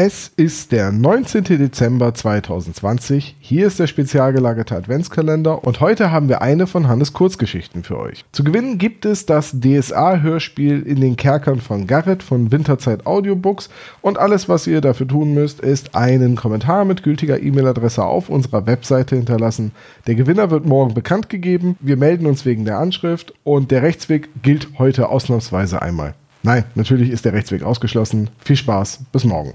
Es ist der 19. Dezember 2020. Hier ist der spezial gelagerte Adventskalender und heute haben wir eine von Hannes Kurzgeschichten für euch. Zu gewinnen gibt es das DSA-Hörspiel in den Kerkern von Garrett von Winterzeit Audiobooks und alles, was ihr dafür tun müsst, ist einen Kommentar mit gültiger E-Mail-Adresse auf unserer Webseite hinterlassen. Der Gewinner wird morgen bekannt gegeben. Wir melden uns wegen der Anschrift und der Rechtsweg gilt heute ausnahmsweise einmal. Nein, natürlich ist der Rechtsweg ausgeschlossen. Viel Spaß, bis morgen.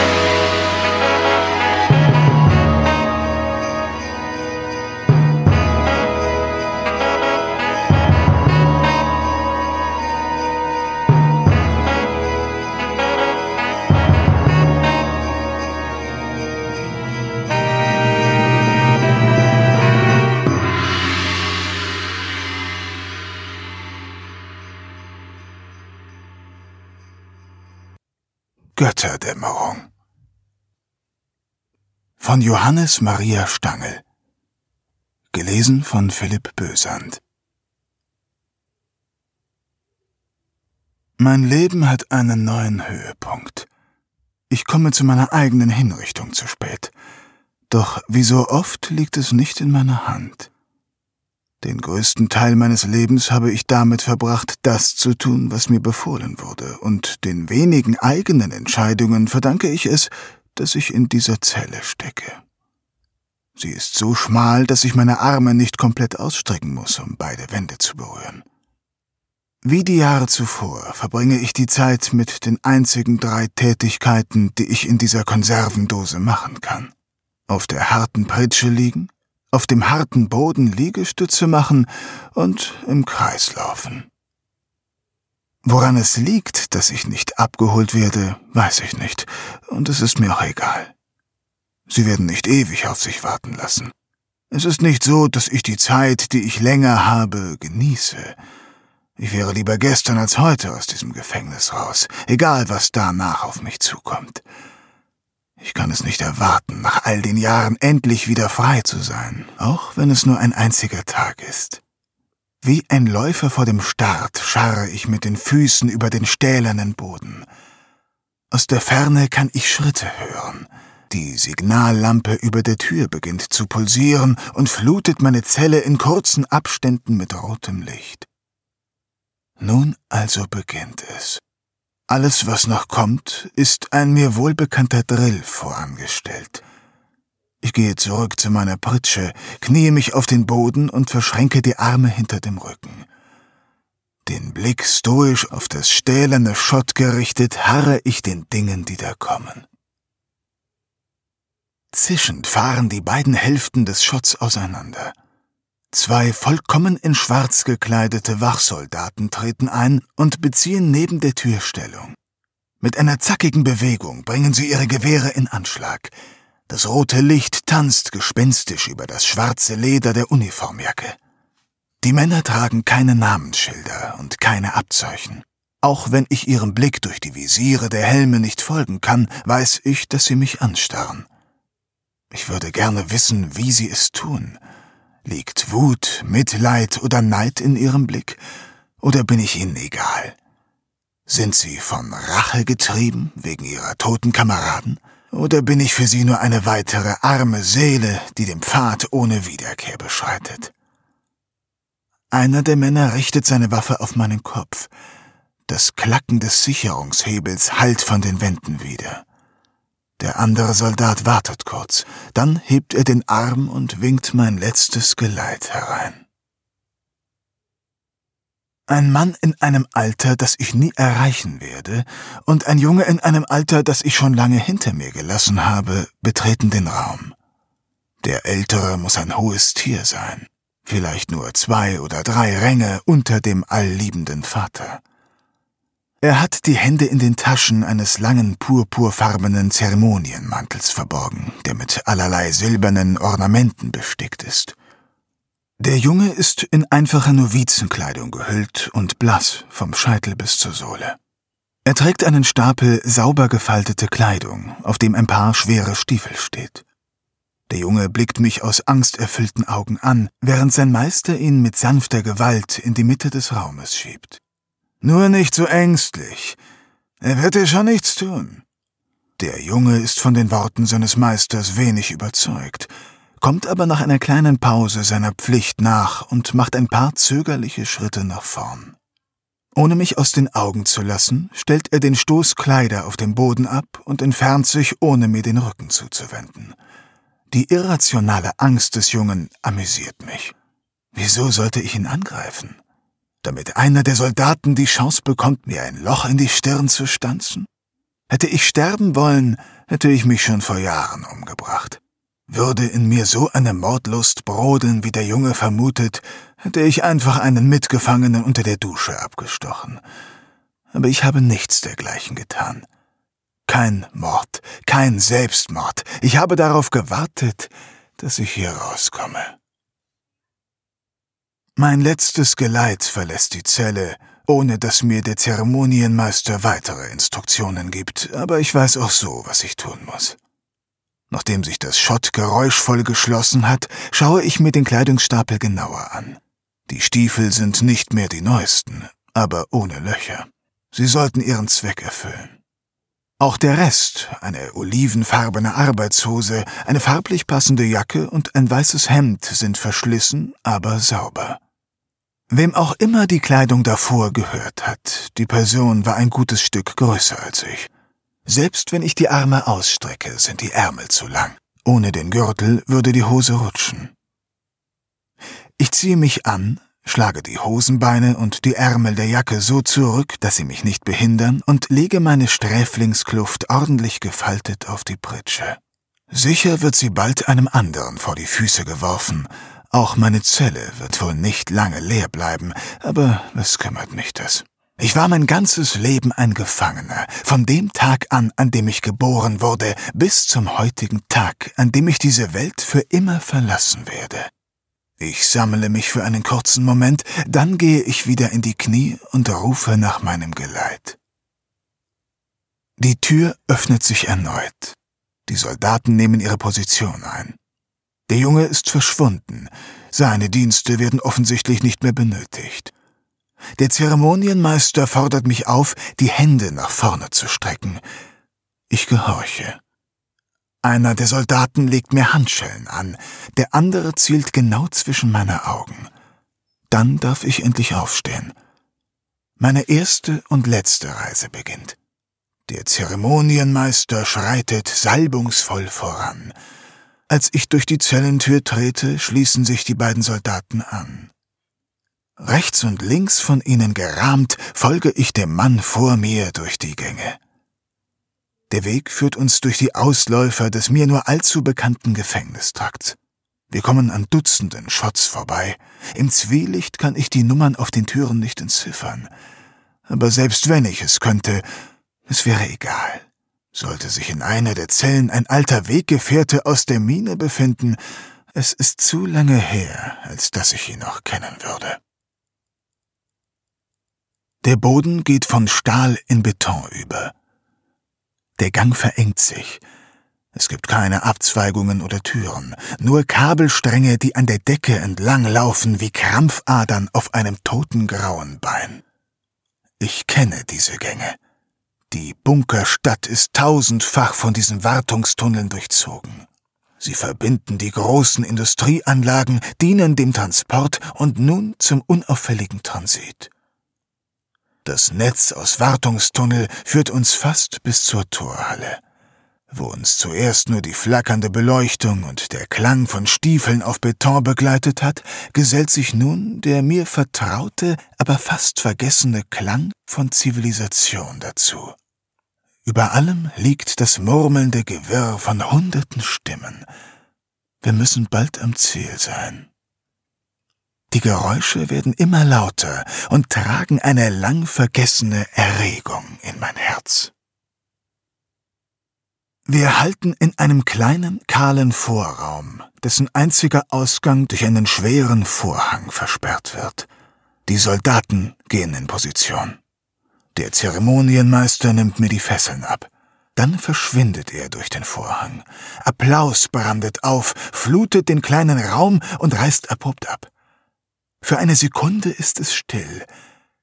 Götterdämmerung von Johannes Maria Stangl Gelesen von Philipp Bösand Mein Leben hat einen neuen Höhepunkt. Ich komme zu meiner eigenen Hinrichtung zu spät. Doch wie so oft liegt es nicht in meiner Hand. Den größten Teil meines Lebens habe ich damit verbracht, das zu tun, was mir befohlen wurde, und den wenigen eigenen Entscheidungen verdanke ich es, dass ich in dieser Zelle stecke. Sie ist so schmal, dass ich meine Arme nicht komplett ausstrecken muss, um beide Wände zu berühren. Wie die Jahre zuvor verbringe ich die Zeit mit den einzigen drei Tätigkeiten, die ich in dieser Konservendose machen kann. Auf der harten Pritsche liegen, auf dem harten Boden Liegestütze machen und im Kreis laufen. Woran es liegt, dass ich nicht abgeholt werde, weiß ich nicht, und es ist mir auch egal. Sie werden nicht ewig auf sich warten lassen. Es ist nicht so, dass ich die Zeit, die ich länger habe, genieße. Ich wäre lieber gestern als heute aus diesem Gefängnis raus, egal was danach auf mich zukommt. Ich kann es nicht erwarten, nach all den Jahren endlich wieder frei zu sein, auch wenn es nur ein einziger Tag ist. Wie ein Läufer vor dem Start scharre ich mit den Füßen über den stählernen Boden. Aus der Ferne kann ich Schritte hören. Die Signallampe über der Tür beginnt zu pulsieren und flutet meine Zelle in kurzen Abständen mit rotem Licht. Nun also beginnt es. Alles, was noch kommt, ist ein mir wohlbekannter Drill vorangestellt. Ich gehe zurück zu meiner Pritsche, kniee mich auf den Boden und verschränke die Arme hinter dem Rücken. Den Blick stoisch auf das stählerne Schott gerichtet, harre ich den Dingen, die da kommen. Zischend fahren die beiden Hälften des Schotts auseinander. Zwei vollkommen in Schwarz gekleidete Wachsoldaten treten ein und beziehen neben der Tür Stellung. Mit einer zackigen Bewegung bringen sie ihre Gewehre in Anschlag. Das rote Licht tanzt gespenstisch über das schwarze Leder der Uniformjacke. Die Männer tragen keine Namensschilder und keine Abzeichen. Auch wenn ich ihrem Blick durch die Visiere der Helme nicht folgen kann, weiß ich, dass sie mich anstarren. Ich würde gerne wissen, wie sie es tun – Liegt Wut, Mitleid oder Neid in ihrem Blick? Oder bin ich ihnen egal? Sind sie von Rache getrieben wegen ihrer toten Kameraden? Oder bin ich für sie nur eine weitere arme Seele, die den Pfad ohne Wiederkehr beschreitet? Einer der Männer richtet seine Waffe auf meinen Kopf. Das Klacken des Sicherungshebels hallt von den Wänden wieder. Der andere Soldat wartet kurz, dann hebt er den Arm und winkt mein letztes Geleit herein. Ein Mann in einem Alter, das ich nie erreichen werde, und ein Junge in einem Alter, das ich schon lange hinter mir gelassen habe, betreten den Raum. Der Ältere muss ein hohes Tier sein, vielleicht nur zwei oder drei Ränge unter dem allliebenden Vater. Er hat die Hände in den Taschen eines langen purpurfarbenen Zeremonienmantels verborgen, der mit allerlei silbernen Ornamenten bestickt ist. Der Junge ist in einfache Novizenkleidung gehüllt und blass vom Scheitel bis zur Sohle. Er trägt einen Stapel sauber gefaltete Kleidung, auf dem ein paar schwere Stiefel steht. Der Junge blickt mich aus angsterfüllten Augen an, während sein Meister ihn mit sanfter Gewalt in die Mitte des Raumes schiebt. Nur nicht so ängstlich. Er wird dir schon nichts tun. Der Junge ist von den Worten seines Meisters wenig überzeugt, kommt aber nach einer kleinen Pause seiner Pflicht nach und macht ein paar zögerliche Schritte nach vorn. Ohne mich aus den Augen zu lassen, stellt er den Stoß Kleider auf dem Boden ab und entfernt sich, ohne mir den Rücken zuzuwenden. Die irrationale Angst des Jungen amüsiert mich. Wieso sollte ich ihn angreifen? Damit einer der Soldaten die Chance bekommt, mir ein Loch in die Stirn zu stanzen? Hätte ich sterben wollen, hätte ich mich schon vor Jahren umgebracht. Würde in mir so eine Mordlust brodeln, wie der Junge vermutet, hätte ich einfach einen Mitgefangenen unter der Dusche abgestochen. Aber ich habe nichts dergleichen getan. Kein Mord, kein Selbstmord. Ich habe darauf gewartet, dass ich hier rauskomme. Mein letztes Geleit verlässt die Zelle, ohne dass mir der Zeremonienmeister weitere Instruktionen gibt, aber ich weiß auch so, was ich tun muss. Nachdem sich das Schott geräuschvoll geschlossen hat, schaue ich mir den Kleidungsstapel genauer an. Die Stiefel sind nicht mehr die neuesten, aber ohne Löcher. Sie sollten ihren Zweck erfüllen. Auch der Rest, eine olivenfarbene Arbeitshose, eine farblich passende Jacke und ein weißes Hemd sind verschlissen, aber sauber. Wem auch immer die Kleidung davor gehört hat, die Person war ein gutes Stück größer als ich. Selbst wenn ich die Arme ausstrecke, sind die Ärmel zu lang. Ohne den Gürtel würde die Hose rutschen. Ich ziehe mich an, schlage die Hosenbeine und die Ärmel der Jacke so zurück, dass sie mich nicht behindern, und lege meine Sträflingskluft ordentlich gefaltet auf die Pritsche. Sicher wird sie bald einem anderen vor die Füße geworfen. Auch meine Zelle wird wohl nicht lange leer bleiben, aber was kümmert mich das? Ich war mein ganzes Leben ein Gefangener, von dem Tag an, an dem ich geboren wurde, bis zum heutigen Tag, an dem ich diese Welt für immer verlassen werde. Ich sammle mich für einen kurzen Moment, dann gehe ich wieder in die Knie und rufe nach meinem Geleit. Die Tür öffnet sich erneut. Die Soldaten nehmen ihre Position ein. Der Junge ist verschwunden. Seine Dienste werden offensichtlich nicht mehr benötigt. Der Zeremonienmeister fordert mich auf, die Hände nach vorne zu strecken. Ich gehorche. Einer der Soldaten legt mir Handschellen an, der andere zielt genau zwischen meine Augen. Dann darf ich endlich aufstehen. Meine erste und letzte Reise beginnt. Der Zeremonienmeister schreitet salbungsvoll voran. Als ich durch die Zellentür trete, schließen sich die beiden Soldaten an. Rechts und links von ihnen gerahmt, folge ich dem Mann vor mir durch die Gänge. Der Weg führt uns durch die Ausläufer des mir nur allzu bekannten Gefängnistrakts. Wir kommen an Dutzenden Schotts vorbei. Im Zwielicht kann ich die Nummern auf den Türen nicht entziffern. Aber selbst wenn ich es könnte, es wäre egal. Sollte sich in einer der Zellen ein alter Weggefährte aus der Mine befinden, es ist zu lange her, als dass ich ihn noch kennen würde. Der Boden geht von Stahl in Beton über. Der Gang verengt sich. Es gibt keine Abzweigungen oder Türen, nur Kabelstränge, die an der Decke entlang laufen wie Krampfadern auf einem toten grauen Bein. Ich kenne diese Gänge. Die Bunkerstadt ist tausendfach von diesen Wartungstunneln durchzogen. Sie verbinden die großen Industrieanlagen, dienen dem Transport und nun zum unauffälligen Transit. Das Netz aus Wartungstunnel führt uns fast bis zur Torhalle, wo uns zuerst nur die flackernde Beleuchtung und der Klang von Stiefeln auf Beton begleitet hat, gesellt sich nun der mir vertraute, aber fast vergessene Klang von Zivilisation dazu. Über allem liegt das murmelnde Gewirr von hunderten Stimmen. Wir müssen bald am Ziel sein. Die Geräusche werden immer lauter und tragen eine lang vergessene Erregung in mein Herz. Wir halten in einem kleinen, kahlen Vorraum, dessen einziger Ausgang durch einen schweren Vorhang versperrt wird. Die Soldaten gehen in Position. Der Zeremonienmeister nimmt mir die Fesseln ab. Dann verschwindet er durch den Vorhang. Applaus brandet auf, flutet den kleinen Raum und reißt abrupt ab. Für eine Sekunde ist es still.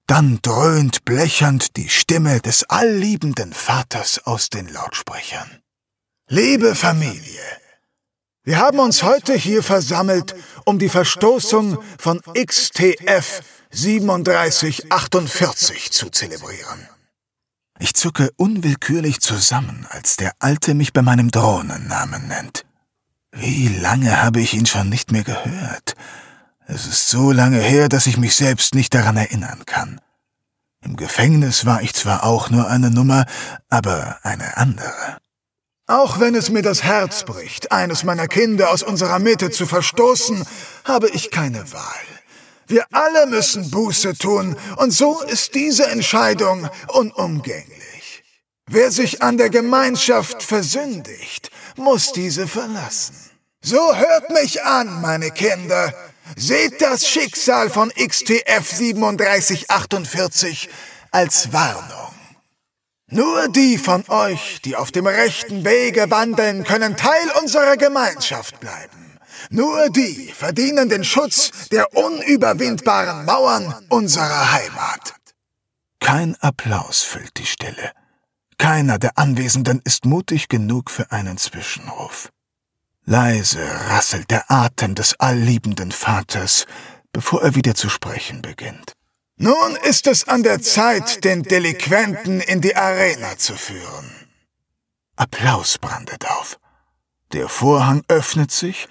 Dann dröhnt blechernd die Stimme des allliebenden Vaters aus den Lautsprechern. Liebe Familie, wir haben uns heute hier versammelt, um die Verstoßung von XTF 3748 zu zelebrieren. Ich zucke unwillkürlich zusammen, als der Alte mich bei meinem Drohnennamen nennt. Wie lange habe ich ihn schon nicht mehr gehört? Es ist so lange her, dass ich mich selbst nicht daran erinnern kann. Im Gefängnis war ich zwar auch nur eine Nummer, aber eine andere. Auch wenn es mir das Herz bricht, eines meiner Kinder aus unserer Mitte zu verstoßen, habe ich keine Wahl. Wir alle müssen Buße tun, und so ist diese Entscheidung unumgänglich. Wer sich an der Gemeinschaft versündigt, muss diese verlassen. So hört mich an, meine Kinder. Seht das Schicksal von XTF 3748 als Warnung. Nur die von euch, die auf dem rechten Wege wandeln, können Teil unserer Gemeinschaft bleiben. Nur die verdienen den Schutz der unüberwindbaren Mauern unserer Heimat. Kein Applaus füllt die Stille. Keiner der Anwesenden ist mutig genug für einen Zwischenruf. Leise rasselt der Atem des allliebenden Vaters, bevor er wieder zu sprechen beginnt. Nun ist es an der Zeit, den Delinquenten in die Arena zu führen. Applaus brandet auf. Der Vorhang öffnet sich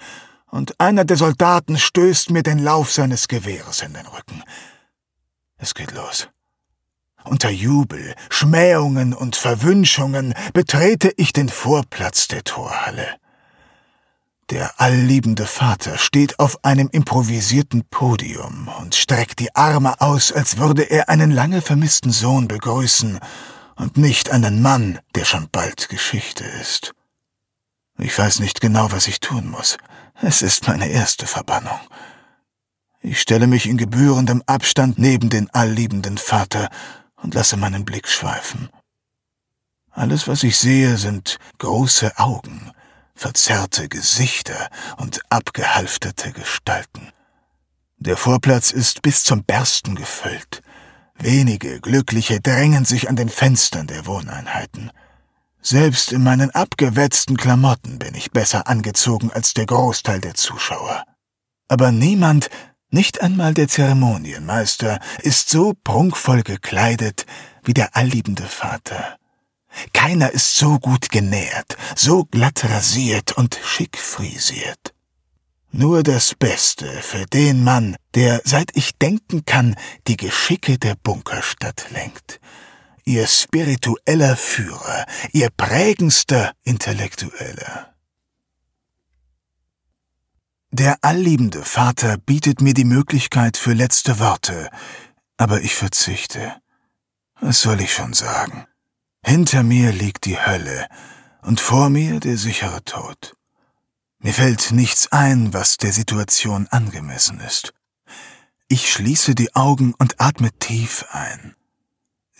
und einer der Soldaten stößt mir den Lauf seines Gewehres in den Rücken. Es geht los. Unter Jubel, Schmähungen und Verwünschungen betrete ich den Vorplatz der Torhalle. Der allliebende Vater steht auf einem improvisierten Podium und streckt die Arme aus, als würde er einen lange vermissten Sohn begrüßen und nicht einen Mann, der schon bald Geschichte ist. Ich weiß nicht genau, was ich tun muss. Es ist meine erste Verbannung. Ich stelle mich in gebührendem Abstand neben den allliebenden Vater und lasse meinen Blick schweifen. Alles, was ich sehe, sind große Augen, verzerrte Gesichter und abgehalfterte Gestalten. Der Vorplatz ist bis zum Bersten gefüllt. Wenige Glückliche drängen sich an den Fenstern der Wohneinheiten. Selbst in meinen abgewetzten Klamotten bin ich besser angezogen als der Großteil der Zuschauer. Aber niemand, nicht einmal der Zeremonienmeister, ist so prunkvoll gekleidet wie der allliebende Vater. Keiner ist so gut genährt, so glatt rasiert und schick frisiert. Nur das Beste für den Mann, der, seit ich denken kann, die Geschicke der Bunkerstadt lenkt ihr spiritueller Führer, ihr prägendster Intellektueller. Der allliebende Vater bietet mir die Möglichkeit für letzte Worte, aber ich verzichte. Was soll ich schon sagen? Hinter mir liegt die Hölle und vor mir der sichere Tod. Mir fällt nichts ein, was der Situation angemessen ist. Ich schließe die Augen und atme tief ein.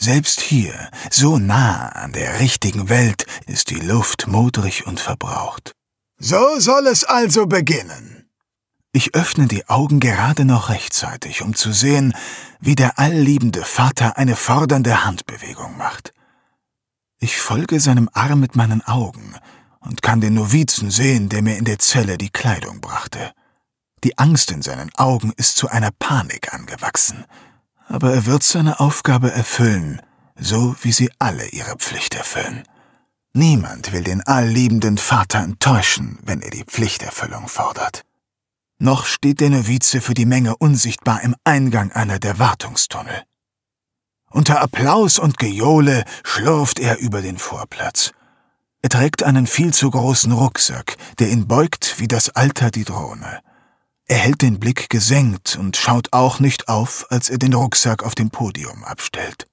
Selbst hier, so nah an der richtigen Welt, ist die Luft modrig und verbraucht. So soll es also beginnen. Ich öffne die Augen gerade noch rechtzeitig, um zu sehen, wie der allliebende Vater eine fordernde Handbewegung macht. Ich folge seinem Arm mit meinen Augen und kann den Novizen sehen, der mir in der Zelle die Kleidung brachte. Die Angst in seinen Augen ist zu einer Panik angewachsen aber er wird seine Aufgabe erfüllen, so wie sie alle ihre Pflicht erfüllen. Niemand will den allliebenden Vater enttäuschen, wenn er die Pflichterfüllung fordert. Noch steht der Novize für die Menge unsichtbar im Eingang einer der Wartungstunnel. Unter Applaus und Gejohle schlurft er über den Vorplatz. Er trägt einen viel zu großen Rucksack, der ihn beugt wie das Alter die Drohne. Er hält den Blick gesenkt und schaut auch nicht auf, als er den Rucksack auf dem Podium abstellt.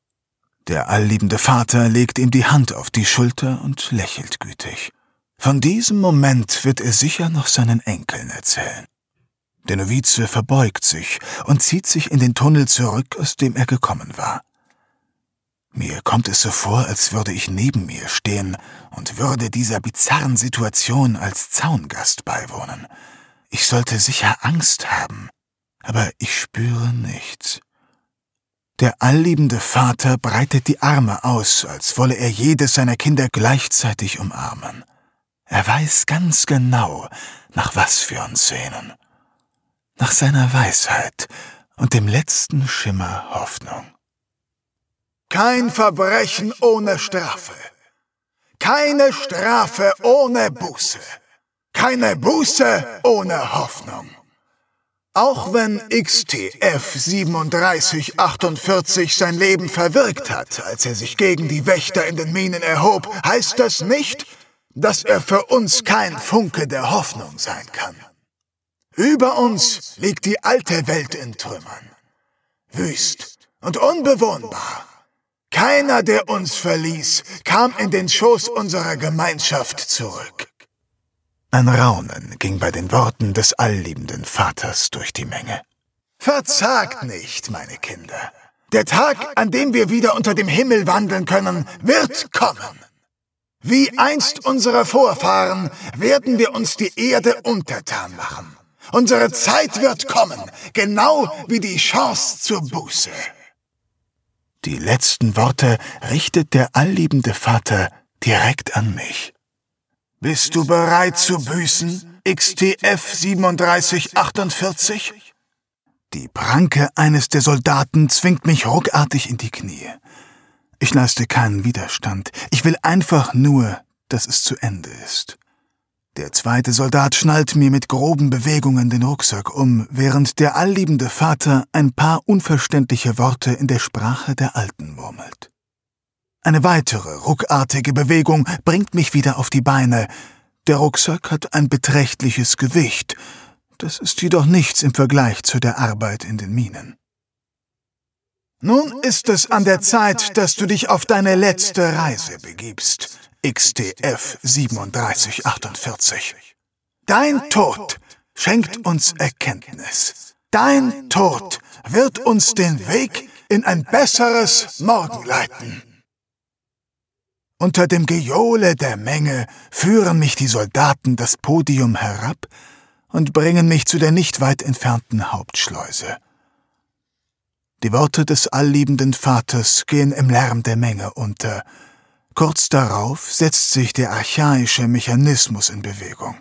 Der allliebende Vater legt ihm die Hand auf die Schulter und lächelt gütig. Von diesem Moment wird er sicher noch seinen Enkeln erzählen. Der Novize verbeugt sich und zieht sich in den Tunnel zurück, aus dem er gekommen war. Mir kommt es so vor, als würde ich neben mir stehen und würde dieser bizarren Situation als Zaungast beiwohnen. Ich sollte sicher Angst haben, aber ich spüre nichts. Der allliebende Vater breitet die Arme aus, als wolle er jedes seiner Kinder gleichzeitig umarmen. Er weiß ganz genau, nach was wir uns sehnen. Nach seiner Weisheit und dem letzten Schimmer Hoffnung. Kein Verbrechen ohne Strafe. Keine Strafe ohne Buße. Keine Buße ohne Hoffnung. Auch wenn XTF 3748 sein Leben verwirkt hat, als er sich gegen die Wächter in den Minen erhob, heißt das nicht, dass er für uns kein Funke der Hoffnung sein kann. Über uns liegt die alte Welt in Trümmern. Wüst und unbewohnbar. Keiner, der uns verließ, kam in den Schoß unserer Gemeinschaft zurück. Ein Raunen ging bei den Worten des allliebenden Vaters durch die Menge. Verzagt nicht, meine Kinder. Der Tag, an dem wir wieder unter dem Himmel wandeln können, wird kommen. Wie einst unsere Vorfahren werden wir uns die Erde untertan machen. Unsere Zeit wird kommen, genau wie die Chance zur Buße. Die letzten Worte richtet der allliebende Vater direkt an mich. Bist du bereit zu büßen, XTF 3748? Die Pranke eines der Soldaten zwingt mich ruckartig in die Knie. Ich leiste keinen Widerstand. Ich will einfach nur, dass es zu Ende ist. Der zweite Soldat schnallt mir mit groben Bewegungen den Rucksack um, während der allliebende Vater ein paar unverständliche Worte in der Sprache der Alten murmelt. Eine weitere ruckartige Bewegung bringt mich wieder auf die Beine. Der Rucksack hat ein beträchtliches Gewicht. Das ist jedoch nichts im Vergleich zu der Arbeit in den Minen. Nun ist es an der Zeit, dass du dich auf deine letzte Reise begibst, XTF 3748. Dein Tod schenkt uns Erkenntnis. Dein Tod wird uns den Weg in ein besseres Morgen leiten. Unter dem Gejohle der Menge führen mich die Soldaten das Podium herab und bringen mich zu der nicht weit entfernten Hauptschleuse. Die Worte des allliebenden Vaters gehen im Lärm der Menge unter. Kurz darauf setzt sich der archaische Mechanismus in Bewegung.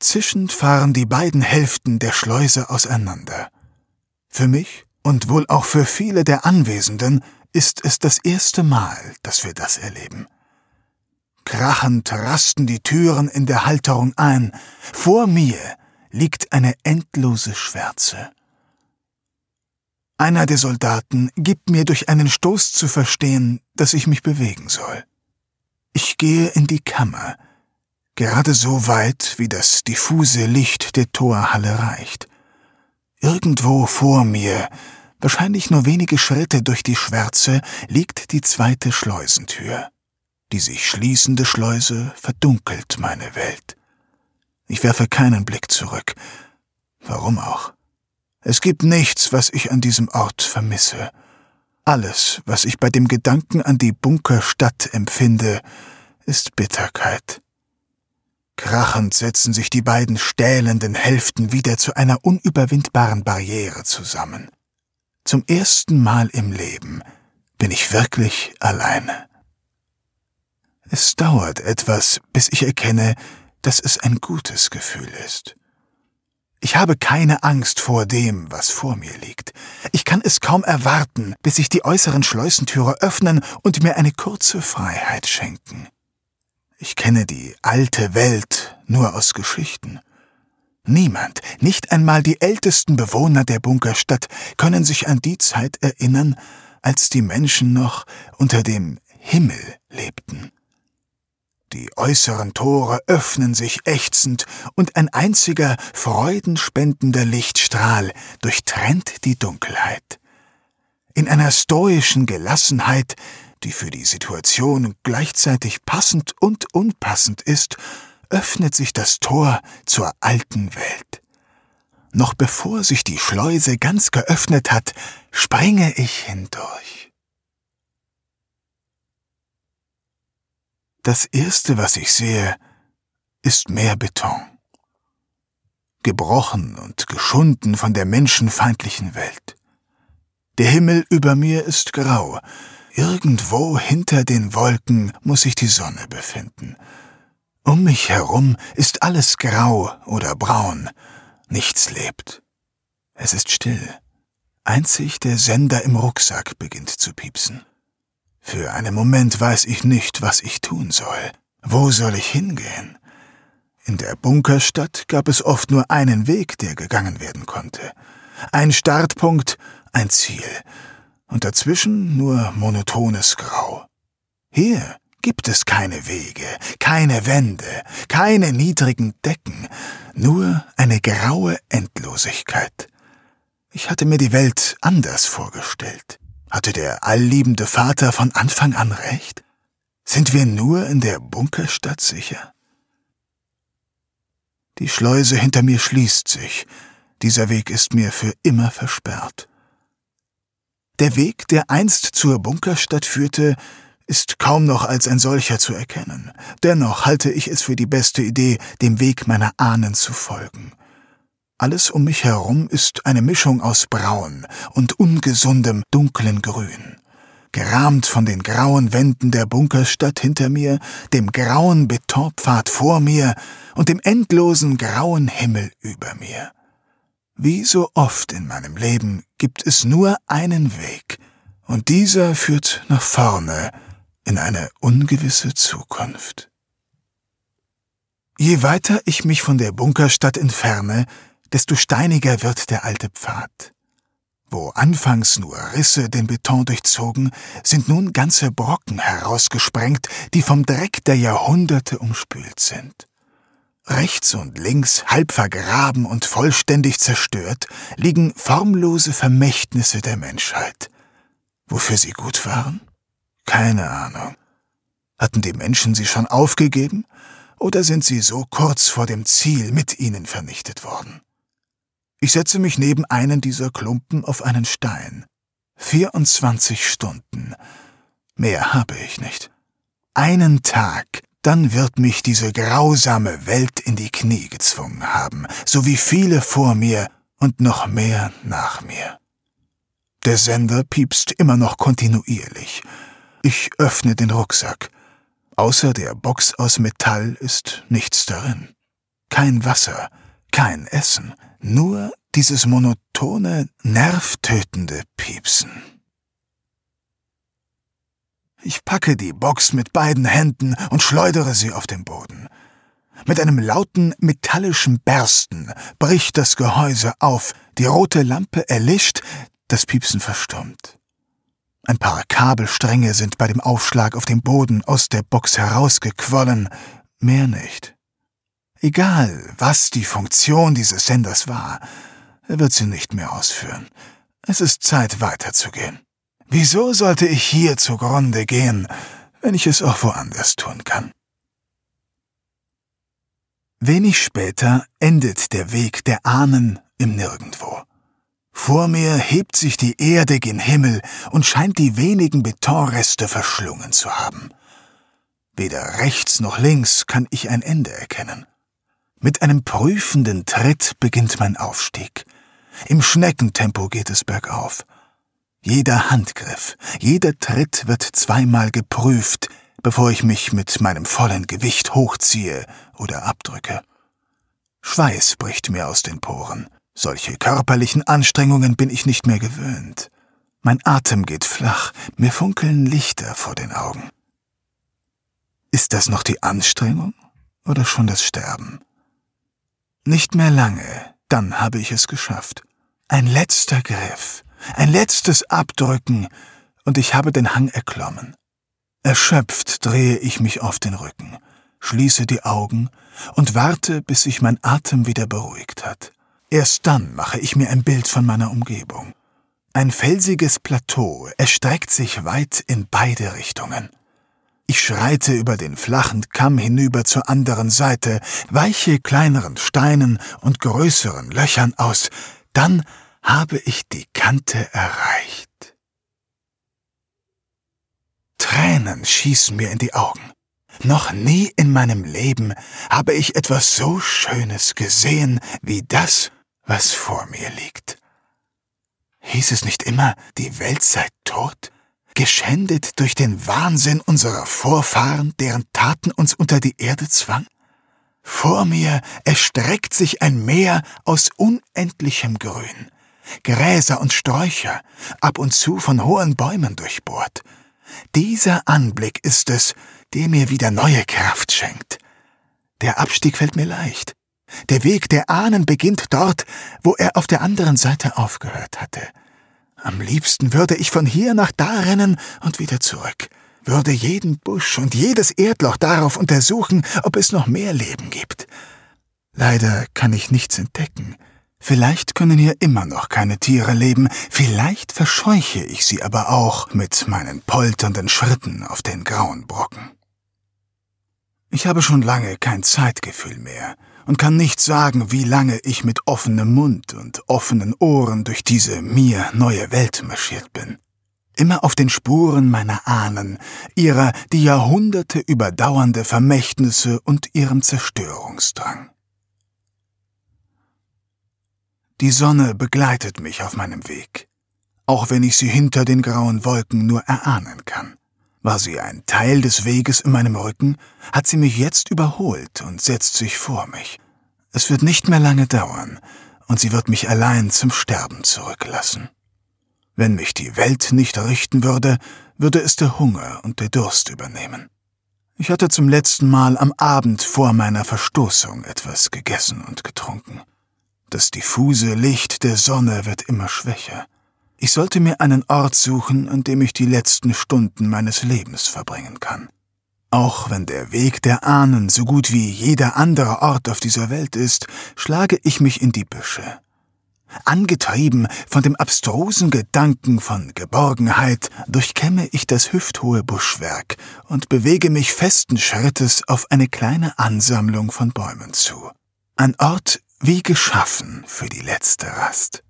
Zischend fahren die beiden Hälften der Schleuse auseinander. Für mich und wohl auch für viele der Anwesenden ist es das erste Mal, dass wir das erleben. Krachend rasten die Türen in der Halterung ein. Vor mir liegt eine endlose Schwärze. Einer der Soldaten gibt mir durch einen Stoß zu verstehen, dass ich mich bewegen soll. Ich gehe in die Kammer, gerade so weit, wie das diffuse Licht der Torhalle reicht. Irgendwo vor mir Wahrscheinlich nur wenige Schritte durch die Schwärze liegt die zweite Schleusentür. Die sich schließende Schleuse verdunkelt meine Welt. Ich werfe keinen Blick zurück. Warum auch? Es gibt nichts, was ich an diesem Ort vermisse. Alles, was ich bei dem Gedanken an die Bunkerstadt empfinde, ist Bitterkeit. Krachend setzen sich die beiden stählenden Hälften wieder zu einer unüberwindbaren Barriere zusammen. Zum ersten Mal im Leben bin ich wirklich alleine. Es dauert etwas, bis ich erkenne, dass es ein gutes Gefühl ist. Ich habe keine Angst vor dem, was vor mir liegt. Ich kann es kaum erwarten, bis sich die äußeren Schleusentüre öffnen und mir eine kurze Freiheit schenken. Ich kenne die alte Welt nur aus Geschichten. Niemand, nicht einmal die ältesten Bewohner der Bunkerstadt, können sich an die Zeit erinnern, als die Menschen noch unter dem Himmel lebten. Die äußeren Tore öffnen sich ächzend, und ein einziger freudenspendender Lichtstrahl durchtrennt die Dunkelheit. In einer stoischen Gelassenheit, die für die Situation gleichzeitig passend und unpassend ist, öffnet sich das Tor zur alten Welt. Noch bevor sich die Schleuse ganz geöffnet hat, springe ich hindurch. Das Erste, was ich sehe, ist mehr Beton. Gebrochen und geschunden von der menschenfeindlichen Welt. Der Himmel über mir ist grau. Irgendwo hinter den Wolken muss sich die Sonne befinden. Um mich herum ist alles grau oder braun. Nichts lebt. Es ist still. Einzig der Sender im Rucksack beginnt zu piepsen. Für einen Moment weiß ich nicht, was ich tun soll. Wo soll ich hingehen? In der Bunkerstadt gab es oft nur einen Weg, der gegangen werden konnte. Ein Startpunkt, ein Ziel. Und dazwischen nur monotones Grau. Hier gibt es keine Wege, keine Wände, keine niedrigen Decken, nur eine graue Endlosigkeit. Ich hatte mir die Welt anders vorgestellt. Hatte der allliebende Vater von Anfang an recht? Sind wir nur in der Bunkerstadt sicher? Die Schleuse hinter mir schließt sich. Dieser Weg ist mir für immer versperrt. Der Weg, der einst zur Bunkerstadt führte, ist kaum noch als ein solcher zu erkennen. Dennoch halte ich es für die beste Idee, dem Weg meiner Ahnen zu folgen. Alles um mich herum ist eine Mischung aus Braun und ungesundem, dunklen Grün. Gerahmt von den grauen Wänden der Bunkerstadt hinter mir, dem grauen Betonpfad vor mir und dem endlosen grauen Himmel über mir. Wie so oft in meinem Leben gibt es nur einen Weg, und dieser führt nach vorne, in eine ungewisse Zukunft. Je weiter ich mich von der Bunkerstadt entferne, desto steiniger wird der alte Pfad. Wo anfangs nur Risse den Beton durchzogen, sind nun ganze Brocken herausgesprengt, die vom Dreck der Jahrhunderte umspült sind. Rechts und links, halb vergraben und vollständig zerstört, liegen formlose Vermächtnisse der Menschheit. Wofür sie gut waren? Keine Ahnung. Hatten die Menschen sie schon aufgegeben oder sind sie so kurz vor dem Ziel mit ihnen vernichtet worden? Ich setze mich neben einen dieser Klumpen auf einen Stein. 24 Stunden. Mehr habe ich nicht. Einen Tag, dann wird mich diese grausame Welt in die Knie gezwungen haben, so wie viele vor mir und noch mehr nach mir. Der Sender piepst immer noch kontinuierlich. Ich öffne den Rucksack. Außer der Box aus Metall ist nichts darin. Kein Wasser, kein Essen, nur dieses monotone, nervtötende Piepsen. Ich packe die Box mit beiden Händen und schleudere sie auf den Boden. Mit einem lauten metallischen Bersten bricht das Gehäuse auf, die rote Lampe erlischt, das Piepsen verstummt. Ein paar Kabelstränge sind bei dem Aufschlag auf dem Boden aus der Box herausgequollen, mehr nicht. Egal, was die Funktion dieses Senders war, er wird sie nicht mehr ausführen. Es ist Zeit weiterzugehen. Wieso sollte ich hier zugrunde gehen, wenn ich es auch woanders tun kann? Wenig später endet der Weg der Ahnen im Nirgendwo. Vor mir hebt sich die Erde gen Himmel und scheint die wenigen Betonreste verschlungen zu haben. Weder rechts noch links kann ich ein Ende erkennen. Mit einem prüfenden Tritt beginnt mein Aufstieg. Im Schneckentempo geht es bergauf. Jeder Handgriff, jeder Tritt wird zweimal geprüft, bevor ich mich mit meinem vollen Gewicht hochziehe oder abdrücke. Schweiß bricht mir aus den Poren. Solche körperlichen Anstrengungen bin ich nicht mehr gewöhnt. Mein Atem geht flach, mir funkeln Lichter vor den Augen. Ist das noch die Anstrengung oder schon das Sterben? Nicht mehr lange, dann habe ich es geschafft. Ein letzter Griff, ein letztes Abdrücken, und ich habe den Hang erklommen. Erschöpft drehe ich mich auf den Rücken, schließe die Augen und warte, bis sich mein Atem wieder beruhigt hat. Erst dann mache ich mir ein Bild von meiner Umgebung. Ein felsiges Plateau erstreckt sich weit in beide Richtungen. Ich schreite über den flachen Kamm hinüber zur anderen Seite, weiche kleineren Steinen und größeren Löchern aus, dann habe ich die Kante erreicht. Tränen schießen mir in die Augen. Noch nie in meinem Leben habe ich etwas so Schönes gesehen wie das, was vor mir liegt. Hieß es nicht immer, die Welt sei tot? Geschändet durch den Wahnsinn unserer Vorfahren, deren Taten uns unter die Erde zwang? Vor mir erstreckt sich ein Meer aus unendlichem Grün, Gräser und Sträucher, ab und zu von hohen Bäumen durchbohrt. Dieser Anblick ist es, der mir wieder neue Kraft schenkt. Der Abstieg fällt mir leicht. Der Weg der Ahnen beginnt dort, wo er auf der anderen Seite aufgehört hatte. Am liebsten würde ich von hier nach da rennen und wieder zurück, würde jeden Busch und jedes Erdloch darauf untersuchen, ob es noch mehr Leben gibt. Leider kann ich nichts entdecken. Vielleicht können hier immer noch keine Tiere leben, vielleicht verscheuche ich sie aber auch mit meinen polternden Schritten auf den grauen Brocken. Ich habe schon lange kein Zeitgefühl mehr und kann nicht sagen, wie lange ich mit offenem Mund und offenen Ohren durch diese mir neue Welt marschiert bin. Immer auf den Spuren meiner Ahnen, ihrer die Jahrhunderte überdauernde Vermächtnisse und ihrem Zerstörungsdrang. Die Sonne begleitet mich auf meinem Weg, auch wenn ich sie hinter den grauen Wolken nur erahnen kann. War sie ein Teil des Weges in meinem Rücken, hat sie mich jetzt überholt und setzt sich vor mich. Es wird nicht mehr lange dauern, und sie wird mich allein zum Sterben zurücklassen. Wenn mich die Welt nicht richten würde, würde es der Hunger und der Durst übernehmen. Ich hatte zum letzten Mal am Abend vor meiner Verstoßung etwas gegessen und getrunken. Das diffuse Licht der Sonne wird immer schwächer. Ich sollte mir einen Ort suchen, an dem ich die letzten Stunden meines Lebens verbringen kann. Auch wenn der Weg der Ahnen so gut wie jeder andere Ort auf dieser Welt ist, schlage ich mich in die Büsche. Angetrieben von dem abstrusen Gedanken von Geborgenheit durchkämme ich das hüfthohe Buschwerk und bewege mich festen Schrittes auf eine kleine Ansammlung von Bäumen zu. Ein Ort wie geschaffen für die letzte Rast.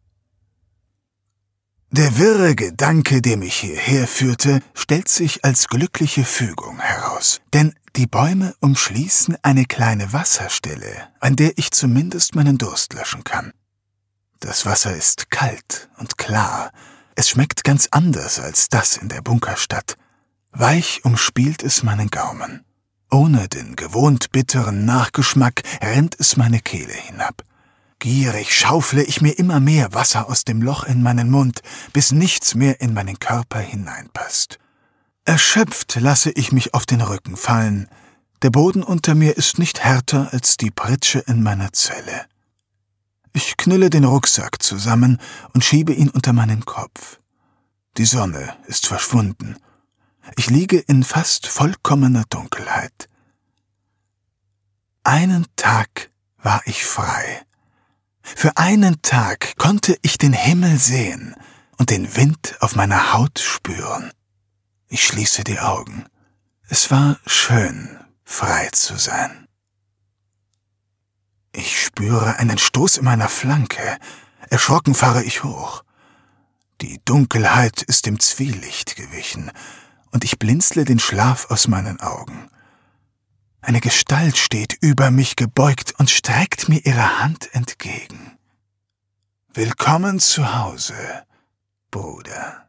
Der wirre Gedanke, der mich hierher führte, stellt sich als glückliche Fügung heraus, denn die Bäume umschließen eine kleine Wasserstelle, an der ich zumindest meinen Durst löschen kann. Das Wasser ist kalt und klar, es schmeckt ganz anders als das in der Bunkerstadt. Weich umspielt es meinen Gaumen. Ohne den gewohnt bitteren Nachgeschmack rennt es meine Kehle hinab. Gierig schaufle ich mir immer mehr Wasser aus dem Loch in meinen Mund, bis nichts mehr in meinen Körper hineinpasst. Erschöpft lasse ich mich auf den Rücken fallen. Der Boden unter mir ist nicht härter als die Pritsche in meiner Zelle. Ich knülle den Rucksack zusammen und schiebe ihn unter meinen Kopf. Die Sonne ist verschwunden. Ich liege in fast vollkommener Dunkelheit. Einen Tag war ich frei. Für einen Tag konnte ich den Himmel sehen und den Wind auf meiner Haut spüren. Ich schließe die Augen. Es war schön, frei zu sein. Ich spüre einen Stoß in meiner Flanke. Erschrocken fahre ich hoch. Die Dunkelheit ist dem Zwielicht gewichen, und ich blinzle den Schlaf aus meinen Augen. Eine Gestalt steht über mich gebeugt und streckt mir ihre Hand entgegen. Willkommen zu Hause, Bruder.